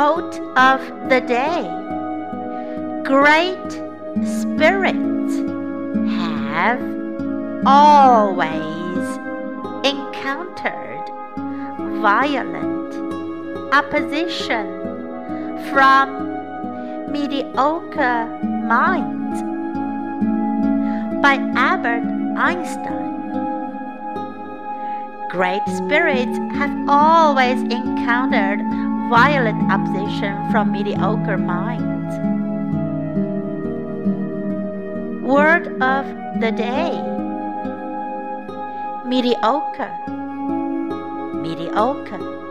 Quote of the day Great spirits have always encountered violent opposition from mediocre minds by Albert Einstein. Great spirits have always encountered violent opposition from mediocre minds. Word of the day mediocre, mediocre.